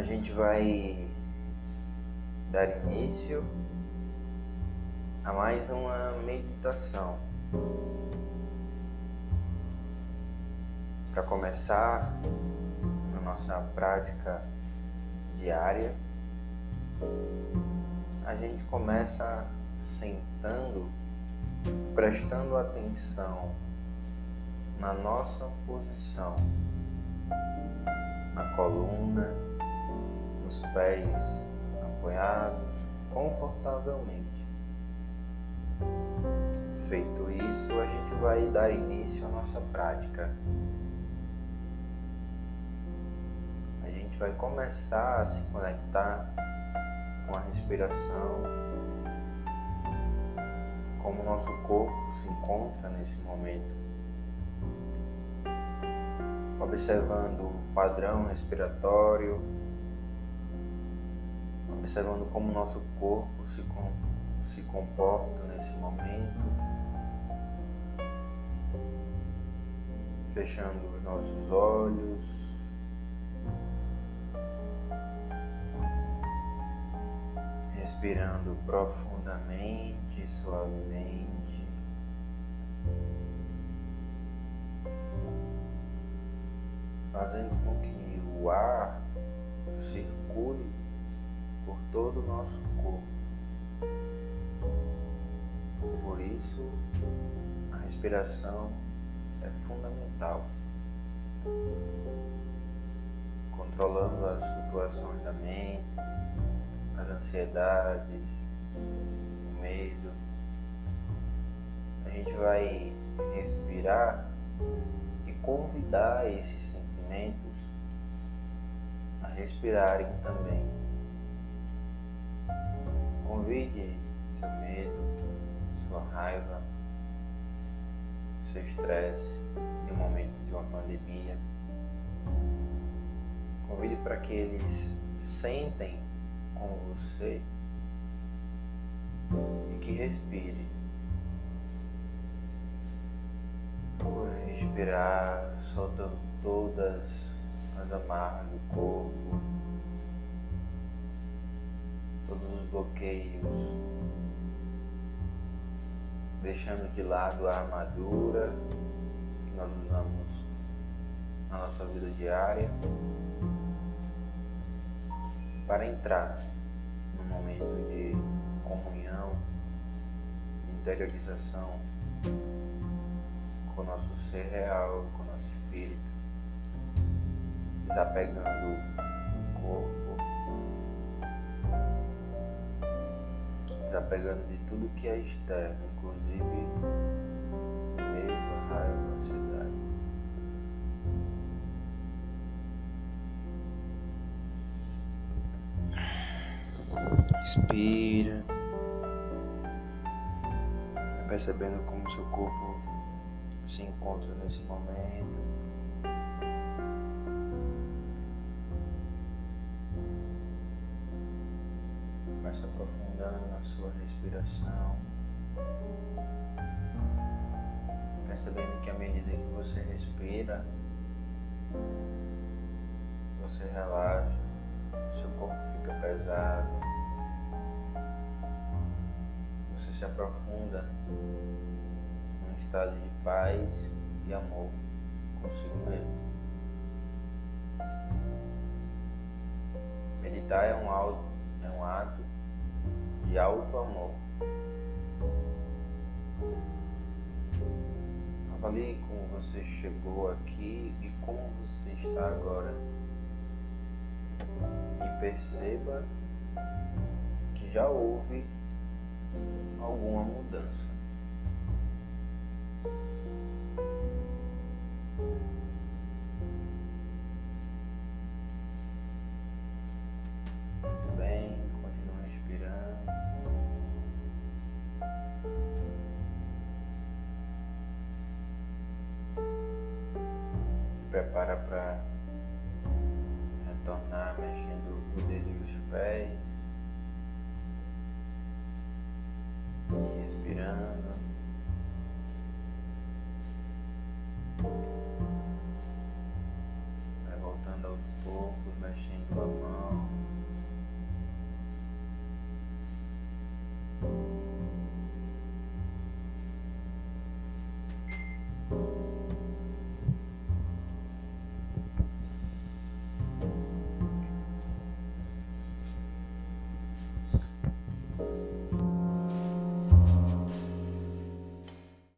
gente vai dar início a mais uma meditação. Para começar na nossa prática diária, a gente começa sentando, prestando atenção na nossa posição, na coluna, nos pés apoiados confortavelmente. Feito isso, a gente vai dar início à nossa prática. A gente vai começar a se conectar com a respiração, como nosso corpo se encontra nesse momento observando o padrão respiratório, observando como nosso corpo se, se comporta nesse momento, fechando os nossos olhos. Respirando profundamente, suavemente. fazendo com que o ar todo o nosso corpo. Por isso, a respiração é fundamental. Controlando as flutuações da mente, as ansiedades, o medo. A gente vai respirar e convidar esses sentimentos a respirarem também. Convide seu medo, sua raiva, seu estresse em um momento de uma pandemia. Convide para que eles sentem com você e que respire. Por respirar, soltando todas as amarras do corpo, todos os bloqueios, deixando de lado a armadura que nós usamos na nossa vida diária para entrar no momento de comunhão, interiorização com o nosso ser real, com o nosso espírito desapegando o corpo, desapegando de tudo que é externo, inclusive medo, raiva, ansiedade. Inspira, percebendo como seu corpo se encontra nesse momento. Aprofundando na sua respiração. Percebendo que à medida que você respira, você relaxa, seu corpo fica pesado, você se aprofunda num estado de paz e amor consigo mesmo. Meditar é um, auto, é um ato de alto amor. Avalie como você chegou aqui e como você está agora. E perceba que já houve alguma mudança. Prepara para retornar mexendo o dedo dos pés e respirando.